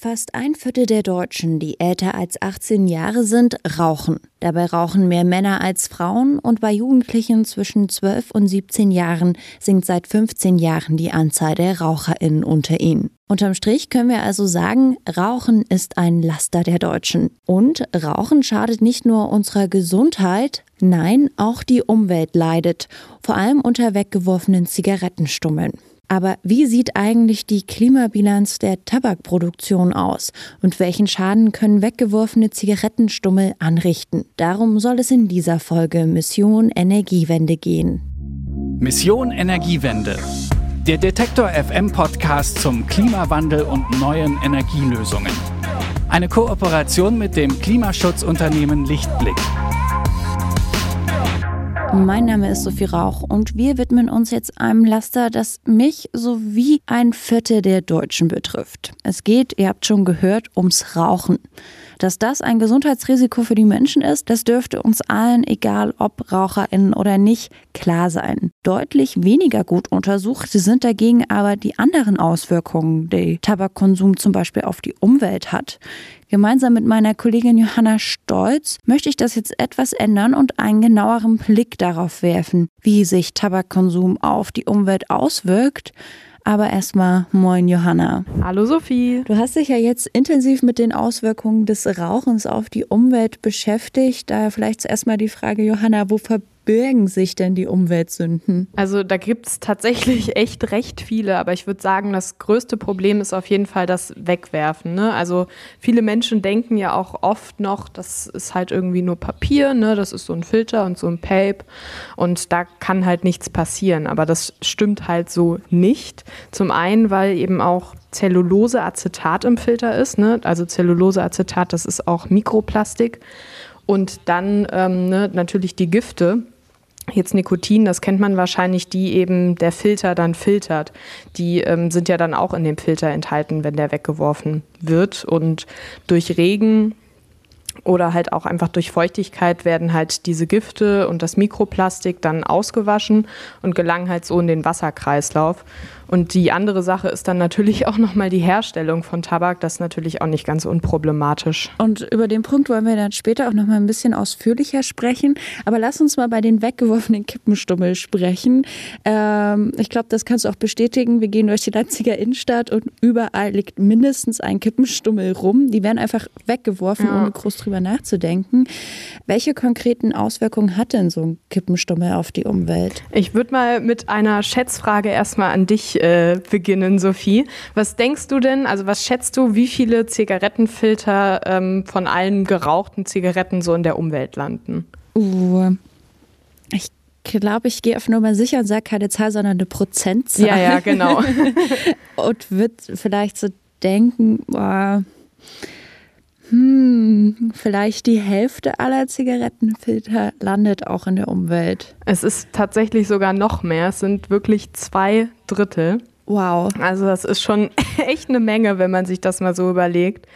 Fast ein Viertel der Deutschen, die älter als 18 Jahre sind, rauchen. Dabei rauchen mehr Männer als Frauen und bei Jugendlichen zwischen 12 und 17 Jahren sinkt seit 15 Jahren die Anzahl der RaucherInnen unter ihnen. Unterm Strich können wir also sagen, Rauchen ist ein Laster der Deutschen. Und Rauchen schadet nicht nur unserer Gesundheit, nein, auch die Umwelt leidet, vor allem unter weggeworfenen Zigarettenstummeln. Aber wie sieht eigentlich die Klimabilanz der Tabakproduktion aus und welchen Schaden können weggeworfene Zigarettenstummel anrichten? Darum soll es in dieser Folge Mission Energiewende gehen. Mission Energiewende. Der Detektor FM Podcast zum Klimawandel und neuen Energielösungen. Eine Kooperation mit dem Klimaschutzunternehmen Lichtblick. Mein Name ist Sophie Rauch und wir widmen uns jetzt einem Laster, das mich sowie ein Viertel der Deutschen betrifft. Es geht, ihr habt schon gehört, ums Rauchen. Dass das ein Gesundheitsrisiko für die Menschen ist, das dürfte uns allen, egal ob RaucherInnen oder nicht, klar sein. Deutlich weniger gut untersucht sind dagegen aber die anderen Auswirkungen, die Tabakkonsum zum Beispiel auf die Umwelt hat. Gemeinsam mit meiner Kollegin Johanna Stolz möchte ich das jetzt etwas ändern und einen genaueren Blick darauf werfen, wie sich Tabakkonsum auf die Umwelt auswirkt aber erstmal moin Johanna. Hallo Sophie. Du hast dich ja jetzt intensiv mit den Auswirkungen des Rauchens auf die Umwelt beschäftigt. Daher vielleicht zuerst mal die Frage, Johanna, wo verbindet birgen sich denn die Umweltsünden? Also da gibt es tatsächlich echt recht viele, aber ich würde sagen, das größte Problem ist auf jeden Fall das Wegwerfen. Ne? Also viele Menschen denken ja auch oft noch, das ist halt irgendwie nur Papier, ne? das ist so ein Filter und so ein Pape und da kann halt nichts passieren. Aber das stimmt halt so nicht. Zum einen, weil eben auch Zelluloseacetat im Filter ist. Ne? Also Zelluloseacetat, das ist auch Mikroplastik. Und dann ähm, ne, natürlich die Gifte, Jetzt Nikotin, das kennt man wahrscheinlich, die eben der Filter dann filtert. Die ähm, sind ja dann auch in dem Filter enthalten, wenn der weggeworfen wird. Und durch Regen oder halt auch einfach durch Feuchtigkeit werden halt diese Gifte und das Mikroplastik dann ausgewaschen und gelangen halt so in den Wasserkreislauf. Und die andere Sache ist dann natürlich auch nochmal die Herstellung von Tabak. Das ist natürlich auch nicht ganz unproblematisch. Und über den Punkt wollen wir dann später auch nochmal ein bisschen ausführlicher sprechen. Aber lass uns mal bei den weggeworfenen Kippenstummel sprechen. Ähm, ich glaube, das kannst du auch bestätigen. Wir gehen durch die Leipziger Innenstadt und überall liegt mindestens ein Kippenstummel rum. Die werden einfach weggeworfen, ja. ohne groß drüber nachzudenken. Welche konkreten Auswirkungen hat denn so ein Kippenstummel auf die Umwelt? Ich würde mal mit einer Schätzfrage erstmal an dich äh, beginnen, Sophie. Was denkst du denn, also was schätzt du, wie viele Zigarettenfilter ähm, von allen gerauchten Zigaretten so in der Umwelt landen? Uh, ich glaube, ich gehe auf Nummer sicher und sage keine Zahl, sondern eine Prozentzahl. Ja, ja, genau. und würde vielleicht so denken, boah, hm, vielleicht die Hälfte aller Zigarettenfilter landet auch in der Umwelt. Es ist tatsächlich sogar noch mehr. Es sind wirklich zwei Drittel. Wow. Also das ist schon echt eine Menge, wenn man sich das mal so überlegt.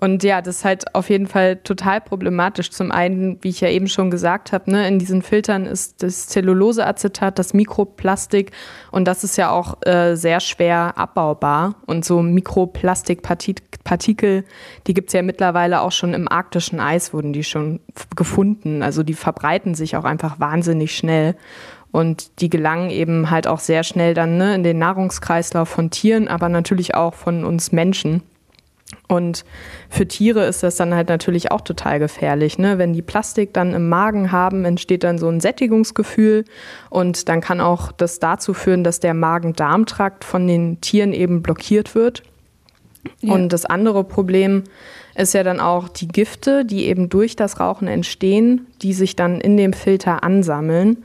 Und ja, das ist halt auf jeden Fall total problematisch. Zum einen, wie ich ja eben schon gesagt habe, ne, in diesen Filtern ist das Zelluloseacetat, das Mikroplastik und das ist ja auch äh, sehr schwer abbaubar. Und so Mikroplastikpartikel, die gibt es ja mittlerweile auch schon im arktischen Eis, wurden die schon gefunden. Also die verbreiten sich auch einfach wahnsinnig schnell. Und die gelangen eben halt auch sehr schnell dann ne, in den Nahrungskreislauf von Tieren, aber natürlich auch von uns Menschen. Und für Tiere ist das dann halt natürlich auch total gefährlich. Ne? Wenn die Plastik dann im Magen haben, entsteht dann so ein Sättigungsgefühl und dann kann auch das dazu führen, dass der Magen-Darm-Trakt von den Tieren eben blockiert wird. Ja. Und das andere Problem ist ja dann auch die Gifte, die eben durch das Rauchen entstehen, die sich dann in dem Filter ansammeln.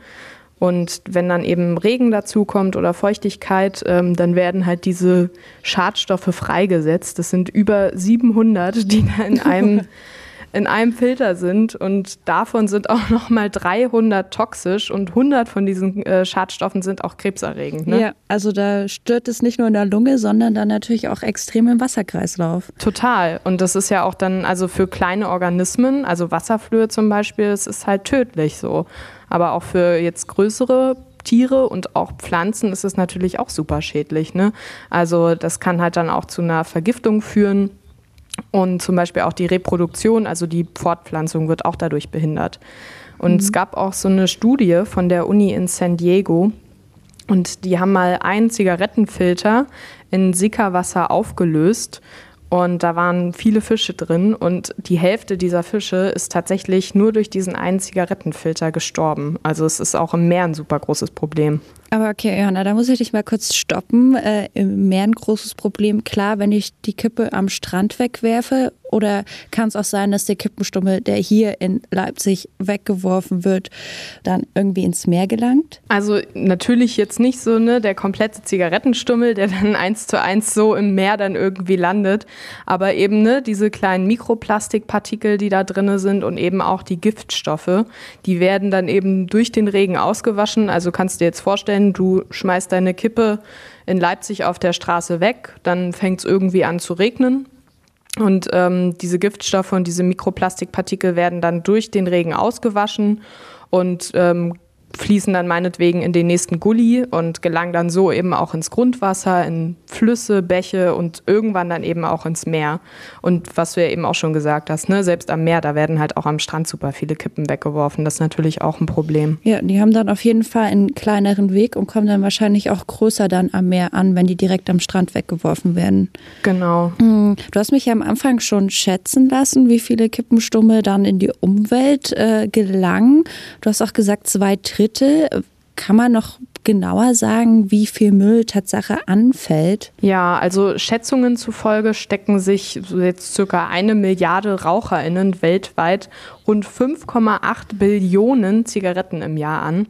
Und wenn dann eben Regen dazukommt oder Feuchtigkeit, ähm, dann werden halt diese Schadstoffe freigesetzt. Das sind über 700, die da in einem, in einem Filter sind. Und davon sind auch nochmal 300 toxisch und 100 von diesen äh, Schadstoffen sind auch krebserregend. Ne? Ja, also da stört es nicht nur in der Lunge, sondern dann natürlich auch extrem im Wasserkreislauf. Total. Und das ist ja auch dann, also für kleine Organismen, also Wasserflöhe zum Beispiel, es ist halt tödlich so. Aber auch für jetzt größere Tiere und auch Pflanzen ist es natürlich auch super schädlich. Ne? Also das kann halt dann auch zu einer Vergiftung führen. Und zum Beispiel auch die Reproduktion, also die Fortpflanzung, wird auch dadurch behindert. Und mhm. es gab auch so eine Studie von der Uni in San Diego. Und die haben mal einen Zigarettenfilter in Sickerwasser aufgelöst und da waren viele Fische drin und die Hälfte dieser Fische ist tatsächlich nur durch diesen einen Zigarettenfilter gestorben. Also es ist auch im Meer ein super großes Problem. Aber okay, Johanna, da muss ich dich mal kurz stoppen. Äh, Im Meer ein großes Problem. Klar, wenn ich die Kippe am Strand wegwerfe, oder kann es auch sein, dass der Kippenstummel, der hier in Leipzig weggeworfen wird, dann irgendwie ins Meer gelangt? Also natürlich jetzt nicht so ne, der komplette Zigarettenstummel, der dann eins zu eins so im Meer dann irgendwie landet, aber eben ne, diese kleinen Mikroplastikpartikel, die da drin sind und eben auch die Giftstoffe, die werden dann eben durch den Regen ausgewaschen. Also kannst du dir jetzt vorstellen, du schmeißt deine Kippe in Leipzig auf der Straße weg, dann fängt es irgendwie an zu regnen. Und ähm, diese Giftstoffe und diese Mikroplastikpartikel werden dann durch den Regen ausgewaschen und ähm, fließen dann meinetwegen in den nächsten Gully und gelangen dann so eben auch ins Grundwasser, in Flüsse, Bäche und irgendwann dann eben auch ins Meer. Und was du ja eben auch schon gesagt hast, ne, selbst am Meer, da werden halt auch am Strand super viele Kippen weggeworfen. Das ist natürlich auch ein Problem. Ja, die haben dann auf jeden Fall einen kleineren Weg und kommen dann wahrscheinlich auch größer dann am Meer an, wenn die direkt am Strand weggeworfen werden. Genau. Hm, du hast mich ja am Anfang schon schätzen lassen, wie viele Kippenstummel dann in die Umwelt äh, gelangen. Du hast auch gesagt, zwei Drittel. Kann man noch genauer sagen, wie viel Müll Tatsache anfällt? Ja, also Schätzungen zufolge stecken sich so jetzt circa eine Milliarde RaucherInnen weltweit rund 5,8 Billionen Zigaretten im Jahr an.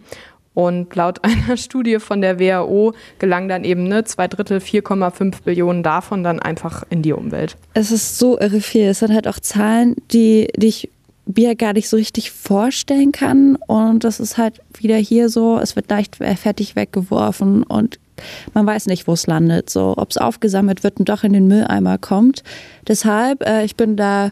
Und laut einer Studie von der WHO gelang dann eben ne, zwei Drittel, 4,5 Billionen davon dann einfach in die Umwelt. Es ist so irre viel. Es sind halt auch Zahlen, die, die ich mir gar nicht so richtig vorstellen kann. Und das ist halt wieder hier so, es wird leicht fertig weggeworfen und man weiß nicht, wo es landet. So, ob es aufgesammelt wird und doch in den Mülleimer kommt. Deshalb, äh, ich bin da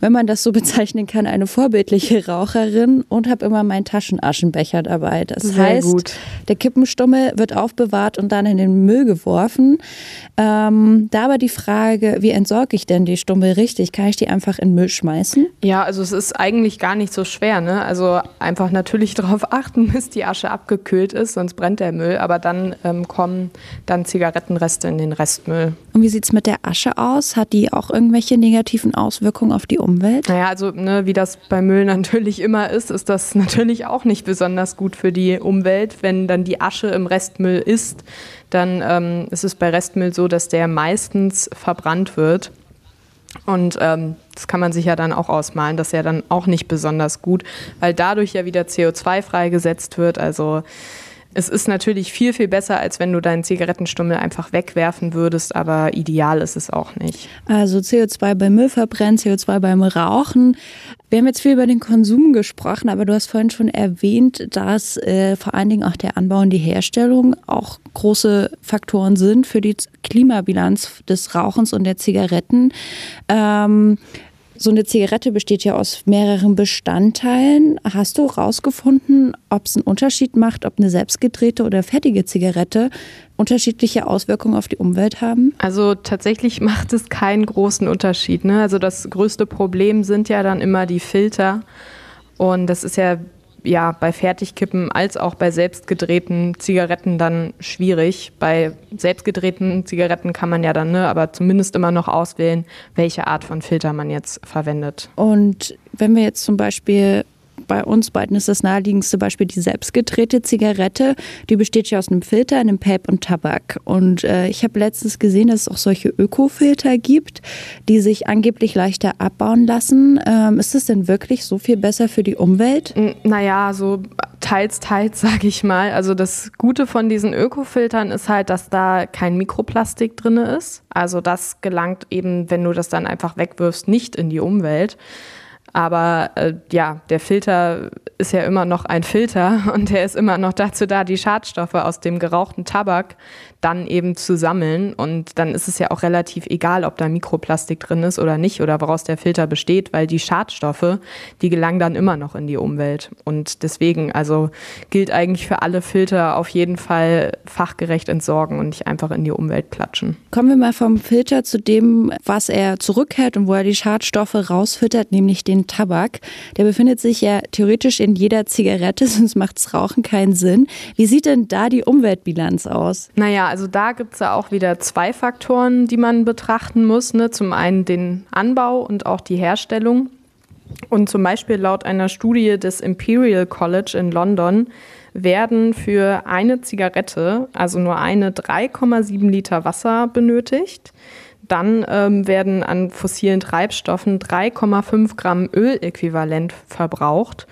wenn man das so bezeichnen kann, eine vorbildliche Raucherin und habe immer meinen Taschenaschenbecher dabei. Das Sehr heißt, gut. der Kippenstummel wird aufbewahrt und dann in den Müll geworfen. Ähm, da aber die Frage, wie entsorge ich denn die Stummel richtig? Kann ich die einfach in den Müll schmeißen? Ja, also es ist eigentlich gar nicht so schwer. Ne? Also einfach natürlich darauf achten, bis die Asche abgekühlt ist, sonst brennt der Müll. Aber dann ähm, kommen dann Zigarettenreste in den Restmüll. Und wie sieht es mit der Asche aus? Hat die auch irgendwelche negativen Auswirkungen auf die Umwelt? Naja, also ne, wie das bei Müll natürlich immer ist, ist das natürlich auch nicht besonders gut für die Umwelt, wenn dann die Asche im Restmüll ist. Dann ähm, ist es bei Restmüll so, dass der meistens verbrannt wird. Und ähm, das kann man sich ja dann auch ausmalen, das ist ja dann auch nicht besonders gut, weil dadurch ja wieder CO2 freigesetzt wird. Also es ist natürlich viel, viel besser, als wenn du deinen Zigarettenstummel einfach wegwerfen würdest, aber ideal ist es auch nicht. Also CO2 beim Müllverbrennen, CO2 beim Rauchen. Wir haben jetzt viel über den Konsum gesprochen, aber du hast vorhin schon erwähnt, dass äh, vor allen Dingen auch der Anbau und die Herstellung auch große Faktoren sind für die Klimabilanz des Rauchens und der Zigaretten. Ähm, so eine Zigarette besteht ja aus mehreren Bestandteilen. Hast du herausgefunden, ob es einen Unterschied macht, ob eine selbstgedrehte oder fertige Zigarette unterschiedliche Auswirkungen auf die Umwelt haben? Also tatsächlich macht es keinen großen Unterschied. Ne? Also das größte Problem sind ja dann immer die Filter. Und das ist ja ja bei Fertigkippen als auch bei selbstgedrehten Zigaretten dann schwierig. Bei selbstgedrehten Zigaretten kann man ja dann, ne, aber zumindest immer noch auswählen, welche Art von Filter man jetzt verwendet. Und wenn wir jetzt zum Beispiel bei uns beiden ist das naheliegendste Beispiel die selbstgedrehte Zigarette. Die besteht ja aus einem Filter, einem Pape und Tabak. Und äh, ich habe letztens gesehen, dass es auch solche Öko-Filter gibt, die sich angeblich leichter abbauen lassen. Ähm, ist das denn wirklich so viel besser für die Umwelt? Naja, so teils, teils, sage ich mal. Also das Gute von diesen Öko-Filtern ist halt, dass da kein Mikroplastik drin ist. Also das gelangt eben, wenn du das dann einfach wegwirfst, nicht in die Umwelt. Aber äh, ja, der Filter ist ja immer noch ein Filter und der ist immer noch dazu da, die Schadstoffe aus dem gerauchten Tabak dann eben zu sammeln. Und dann ist es ja auch relativ egal, ob da Mikroplastik drin ist oder nicht oder woraus der Filter besteht, weil die Schadstoffe, die gelangen dann immer noch in die Umwelt. Und deswegen, also gilt eigentlich für alle Filter auf jeden Fall fachgerecht entsorgen und nicht einfach in die Umwelt klatschen. Kommen wir mal vom Filter zu dem, was er zurückhält und wo er die Schadstoffe rausfüttert, nämlich den Tabak. Der befindet sich ja theoretisch in jeder Zigarette, sonst macht's Rauchen keinen Sinn. Wie sieht denn da die Umweltbilanz aus? Naja, also da gibt es ja auch wieder zwei Faktoren, die man betrachten muss. Ne? Zum einen den Anbau und auch die Herstellung. Und zum Beispiel laut einer Studie des Imperial College in London werden für eine Zigarette, also nur eine, 3,7 Liter Wasser benötigt. Dann ähm, werden an fossilen Treibstoffen 3,5 Gramm Öläquivalent verbraucht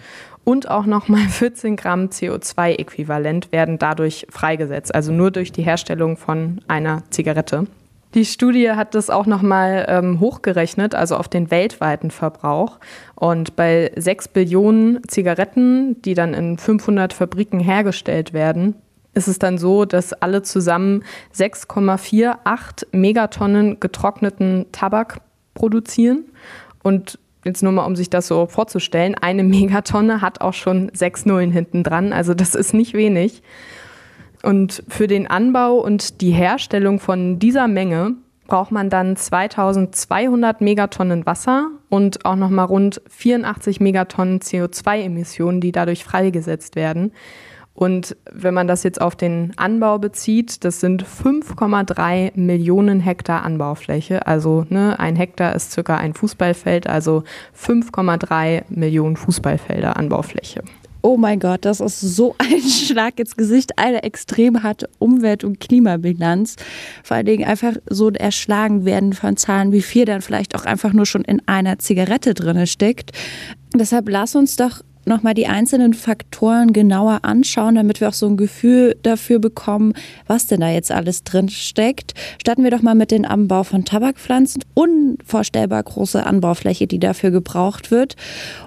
und auch nochmal 14 Gramm CO2-Äquivalent werden dadurch freigesetzt, also nur durch die Herstellung von einer Zigarette. Die Studie hat das auch nochmal ähm, hochgerechnet, also auf den weltweiten Verbrauch. Und bei 6 Billionen Zigaretten, die dann in 500 Fabriken hergestellt werden, ist es dann so, dass alle zusammen 6,48 Megatonnen getrockneten Tabak produzieren. Und jetzt nur mal, um sich das so vorzustellen, eine Megatonne hat auch schon sechs Nullen hinten dran. Also das ist nicht wenig. Und für den Anbau und die Herstellung von dieser Menge braucht man dann 2200 Megatonnen Wasser und auch nochmal rund 84 Megatonnen CO2-Emissionen, die dadurch freigesetzt werden. Und wenn man das jetzt auf den Anbau bezieht, das sind 5,3 Millionen Hektar Anbaufläche. Also ne, ein Hektar ist circa ein Fußballfeld, also 5,3 Millionen Fußballfelder Anbaufläche. Oh mein Gott, das ist so ein Schlag ins Gesicht, eine extrem harte Umwelt- und Klimabilanz. Vor allen Dingen einfach so erschlagen werden von Zahlen, wie viel dann vielleicht auch einfach nur schon in einer Zigarette drin steckt. Deshalb lass uns doch nochmal die einzelnen Faktoren genauer anschauen, damit wir auch so ein Gefühl dafür bekommen, was denn da jetzt alles drin steckt. Starten wir doch mal mit dem Anbau von Tabakpflanzen. Unvorstellbar große Anbaufläche, die dafür gebraucht wird.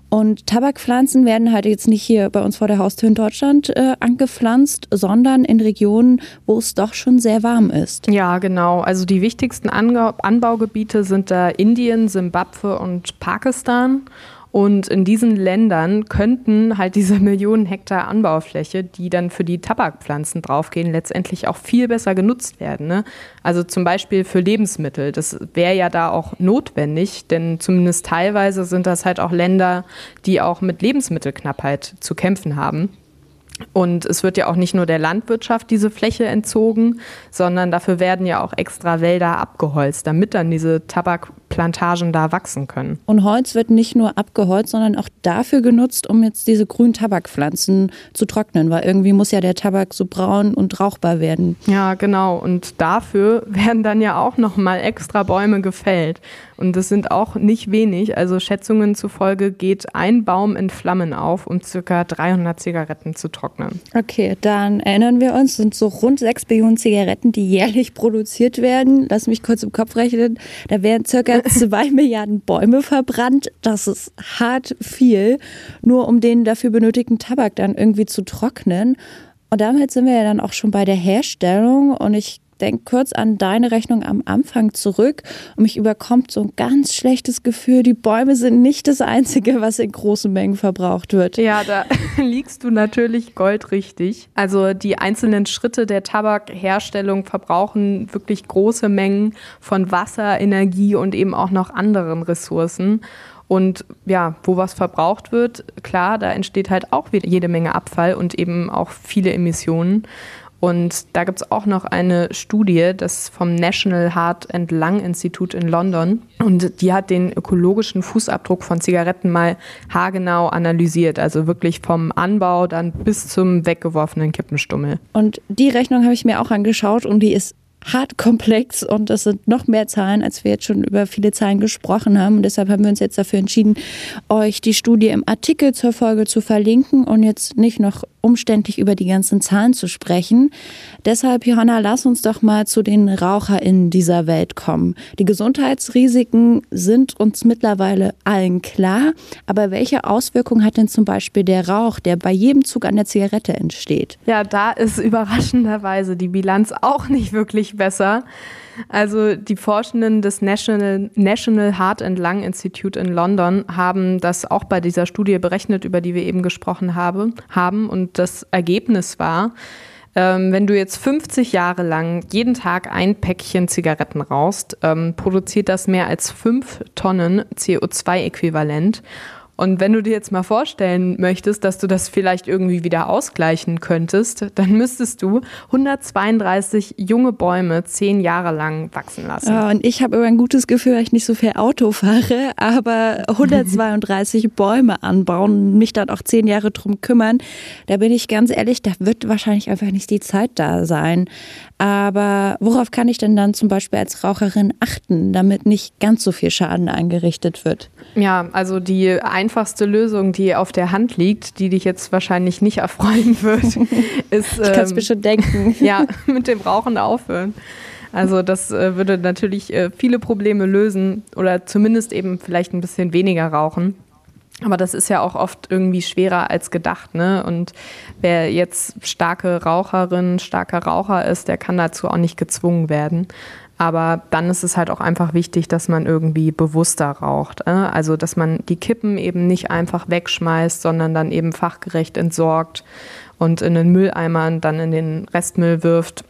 Und Tabakpflanzen werden halt jetzt nicht hier bei uns vor der Haustür in Deutschland äh, angepflanzt, sondern in Regionen, wo es doch schon sehr warm ist. Ja, genau. Also die wichtigsten Anbaugebiete sind da Indien, Simbabwe und Pakistan. Und in diesen Ländern könnten halt diese Millionen Hektar Anbaufläche, die dann für die Tabakpflanzen draufgehen, letztendlich auch viel besser genutzt werden. Ne? Also zum Beispiel für Lebensmittel. Das wäre ja da auch notwendig, denn zumindest teilweise sind das halt auch Länder, die auch mit Lebensmittelknappheit zu kämpfen haben. Und es wird ja auch nicht nur der Landwirtschaft diese Fläche entzogen, sondern dafür werden ja auch extra Wälder abgeholzt, damit dann diese Tabakplantagen da wachsen können. Und Holz wird nicht nur abgeholzt, sondern auch dafür genutzt, um jetzt diese grünen Tabakpflanzen zu trocknen, weil irgendwie muss ja der Tabak so braun und rauchbar werden. Ja, genau. Und dafür werden dann ja auch nochmal extra Bäume gefällt. Und das sind auch nicht wenig. Also Schätzungen zufolge geht ein Baum in Flammen auf, um circa 300 Zigaretten zu trocknen. Okay, dann erinnern wir uns, sind so rund 6 Billionen Zigaretten, die jährlich produziert werden. Lass mich kurz im Kopf rechnen. Da werden circa 2 Milliarden Bäume verbrannt. Das ist hart viel, nur um den dafür benötigten Tabak dann irgendwie zu trocknen. Und damit sind wir ja dann auch schon bei der Herstellung. Und ich denke kurz an deine Rechnung am Anfang zurück und mich überkommt so ein ganz schlechtes Gefühl. Die Bäume sind nicht das Einzige, was in großen Mengen verbraucht wird. Ja, da liegst du natürlich goldrichtig. Also die einzelnen Schritte der Tabakherstellung verbrauchen wirklich große Mengen von Wasser, Energie und eben auch noch anderen Ressourcen. Und ja, wo was verbraucht wird, klar, da entsteht halt auch wieder jede Menge Abfall und eben auch viele Emissionen. Und da gibt es auch noch eine Studie, das vom National Heart and Lung Institute in London. Und die hat den ökologischen Fußabdruck von Zigaretten mal haargenau analysiert. Also wirklich vom Anbau dann bis zum weggeworfenen Kippenstummel. Und die Rechnung habe ich mir auch angeschaut und die ist hart komplex und es sind noch mehr Zahlen, als wir jetzt schon über viele Zahlen gesprochen haben. Und deshalb haben wir uns jetzt dafür entschieden, euch die Studie im Artikel zur Folge zu verlinken und jetzt nicht noch umständlich über die ganzen Zahlen zu sprechen. Deshalb, Johanna, lass uns doch mal zu den RaucherInnen dieser Welt kommen. Die Gesundheitsrisiken sind uns mittlerweile allen klar, aber welche Auswirkungen hat denn zum Beispiel der Rauch, der bei jedem Zug an der Zigarette entsteht? Ja, da ist überraschenderweise die Bilanz auch nicht wirklich besser. Also die Forschenden des National, National Heart and Lung Institute in London haben das auch bei dieser Studie berechnet, über die wir eben gesprochen habe, haben. Und das Ergebnis war, ähm, wenn du jetzt 50 Jahre lang jeden Tag ein Päckchen Zigaretten rauchst, ähm, produziert das mehr als 5 Tonnen CO2-Äquivalent. Und wenn du dir jetzt mal vorstellen möchtest, dass du das vielleicht irgendwie wieder ausgleichen könntest, dann müsstest du 132 junge Bäume zehn Jahre lang wachsen lassen. Ja, und ich habe immer ein gutes Gefühl, weil ich nicht so viel Auto fahre, aber 132 Bäume anbauen und mich dann auch zehn Jahre drum kümmern, da bin ich ganz ehrlich, da wird wahrscheinlich einfach nicht die Zeit da sein. Aber worauf kann ich denn dann zum Beispiel als Raucherin achten, damit nicht ganz so viel Schaden angerichtet wird? Ja, also die einfachste Lösung, die auf der Hand liegt, die dich jetzt wahrscheinlich nicht erfreuen wird, ist. ich kann es mir ähm, schon denken. Ja, mit dem Rauchen aufhören. Also das äh, würde natürlich äh, viele Probleme lösen oder zumindest eben vielleicht ein bisschen weniger rauchen. Aber das ist ja auch oft irgendwie schwerer als gedacht, ne? Und wer jetzt starke Raucherin, starker Raucher ist, der kann dazu auch nicht gezwungen werden. Aber dann ist es halt auch einfach wichtig, dass man irgendwie bewusster raucht. Ne? Also, dass man die Kippen eben nicht einfach wegschmeißt, sondern dann eben fachgerecht entsorgt und in den Mülleimer dann in den Restmüll wirft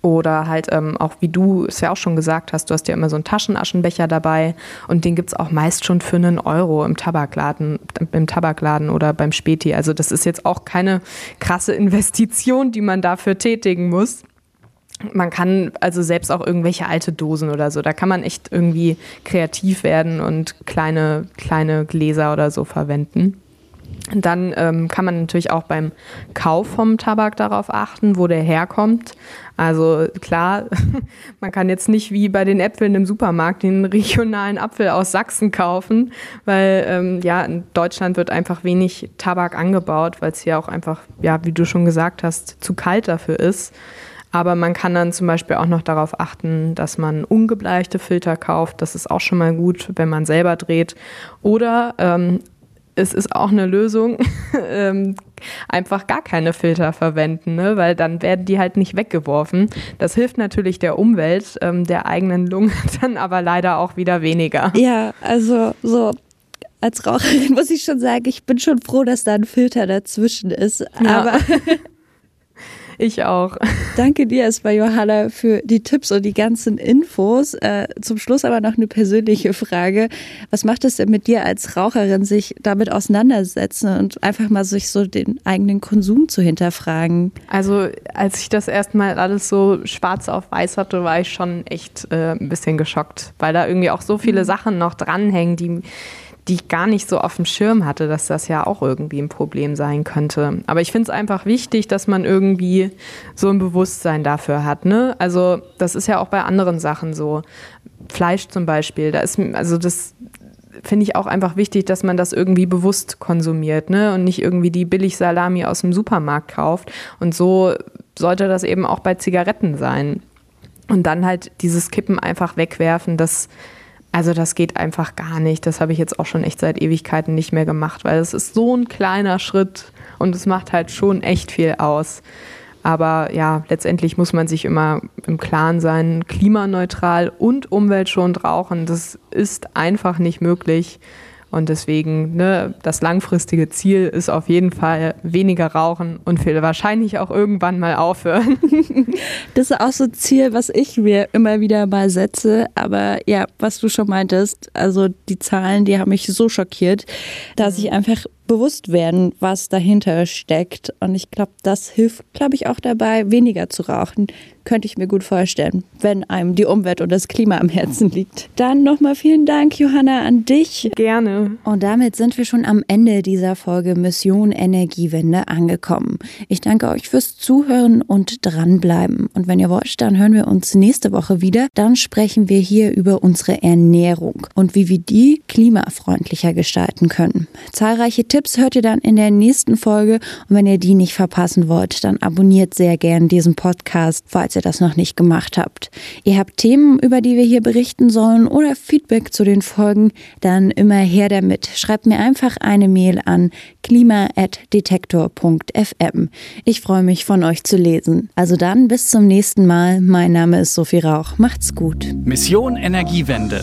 oder halt ähm, auch, wie du es ja auch schon gesagt hast, du hast ja immer so einen Taschenaschenbecher dabei und den gibt es auch meist schon für einen Euro im Tabakladen, im Tabakladen oder beim Späti. Also das ist jetzt auch keine krasse Investition, die man dafür tätigen muss. Man kann also selbst auch irgendwelche alte Dosen oder so, da kann man echt irgendwie kreativ werden und kleine, kleine Gläser oder so verwenden. Dann ähm, kann man natürlich auch beim Kauf vom Tabak darauf achten, wo der herkommt. Also klar, man kann jetzt nicht wie bei den Äpfeln im Supermarkt den regionalen Apfel aus Sachsen kaufen, weil ähm, ja, in Deutschland wird einfach wenig Tabak angebaut, weil es hier auch einfach, ja, wie du schon gesagt hast, zu kalt dafür ist. Aber man kann dann zum Beispiel auch noch darauf achten, dass man ungebleichte Filter kauft. Das ist auch schon mal gut, wenn man selber dreht. Oder ähm, es ist auch eine Lösung, ähm, einfach gar keine Filter verwenden, ne? weil dann werden die halt nicht weggeworfen. Das hilft natürlich der Umwelt, ähm, der eigenen Lunge dann aber leider auch wieder weniger. Ja, also so als Raucherin muss ich schon sagen, ich bin schon froh, dass da ein Filter dazwischen ist. Ja. Aber Ich auch. Danke dir erstmal, Johanna, für die Tipps und die ganzen Infos. Äh, zum Schluss aber noch eine persönliche Frage. Was macht es denn mit dir als Raucherin, sich damit auseinandersetzen und einfach mal sich so den eigenen Konsum zu hinterfragen? Also, als ich das erstmal alles so schwarz auf weiß hatte, war ich schon echt äh, ein bisschen geschockt, weil da irgendwie auch so viele mhm. Sachen noch dranhängen, die die ich gar nicht so auf dem Schirm hatte, dass das ja auch irgendwie ein Problem sein könnte. Aber ich finde es einfach wichtig, dass man irgendwie so ein Bewusstsein dafür hat. Ne? Also das ist ja auch bei anderen Sachen so. Fleisch zum Beispiel, da ist, also das finde ich auch einfach wichtig, dass man das irgendwie bewusst konsumiert ne? und nicht irgendwie die Billig-Salami aus dem Supermarkt kauft. Und so sollte das eben auch bei Zigaretten sein. Und dann halt dieses Kippen einfach wegwerfen, das also das geht einfach gar nicht. Das habe ich jetzt auch schon echt seit Ewigkeiten nicht mehr gemacht, weil es ist so ein kleiner Schritt und es macht halt schon echt viel aus. Aber ja, letztendlich muss man sich immer im Klaren sein, klimaneutral und umweltschonend rauchen, das ist einfach nicht möglich. Und deswegen, ne, das langfristige Ziel ist auf jeden Fall weniger rauchen und wahrscheinlich auch irgendwann mal aufhören. Das ist auch so ein Ziel, was ich mir immer wieder mal setze. Aber ja, was du schon meintest, also die Zahlen, die haben mich so schockiert, dass ich einfach bewusst werden, was dahinter steckt. Und ich glaube, das hilft, glaube ich, auch dabei, weniger zu rauchen. Könnte ich mir gut vorstellen, wenn einem die Umwelt und das Klima am Herzen liegt. Dann nochmal vielen Dank, Johanna, an dich. Gerne. Und damit sind wir schon am Ende dieser Folge Mission Energiewende angekommen. Ich danke euch fürs Zuhören und dranbleiben. Und wenn ihr wollt, dann hören wir uns nächste Woche wieder. Dann sprechen wir hier über unsere Ernährung und wie wir die klimafreundlicher gestalten können. Zahlreiche Tipps hört ihr dann in der nächsten Folge. Und wenn ihr die nicht verpassen wollt, dann abonniert sehr gern diesen Podcast, falls ihr das noch nicht gemacht habt. Ihr habt Themen, über die wir hier berichten sollen oder Feedback zu den Folgen, dann immer her damit. Schreibt mir einfach eine Mail an klima.detektor.fm. Ich freue mich von euch zu lesen. Also dann bis zum nächsten Mal. Mein Name ist Sophie Rauch. Macht's gut. Mission Energiewende.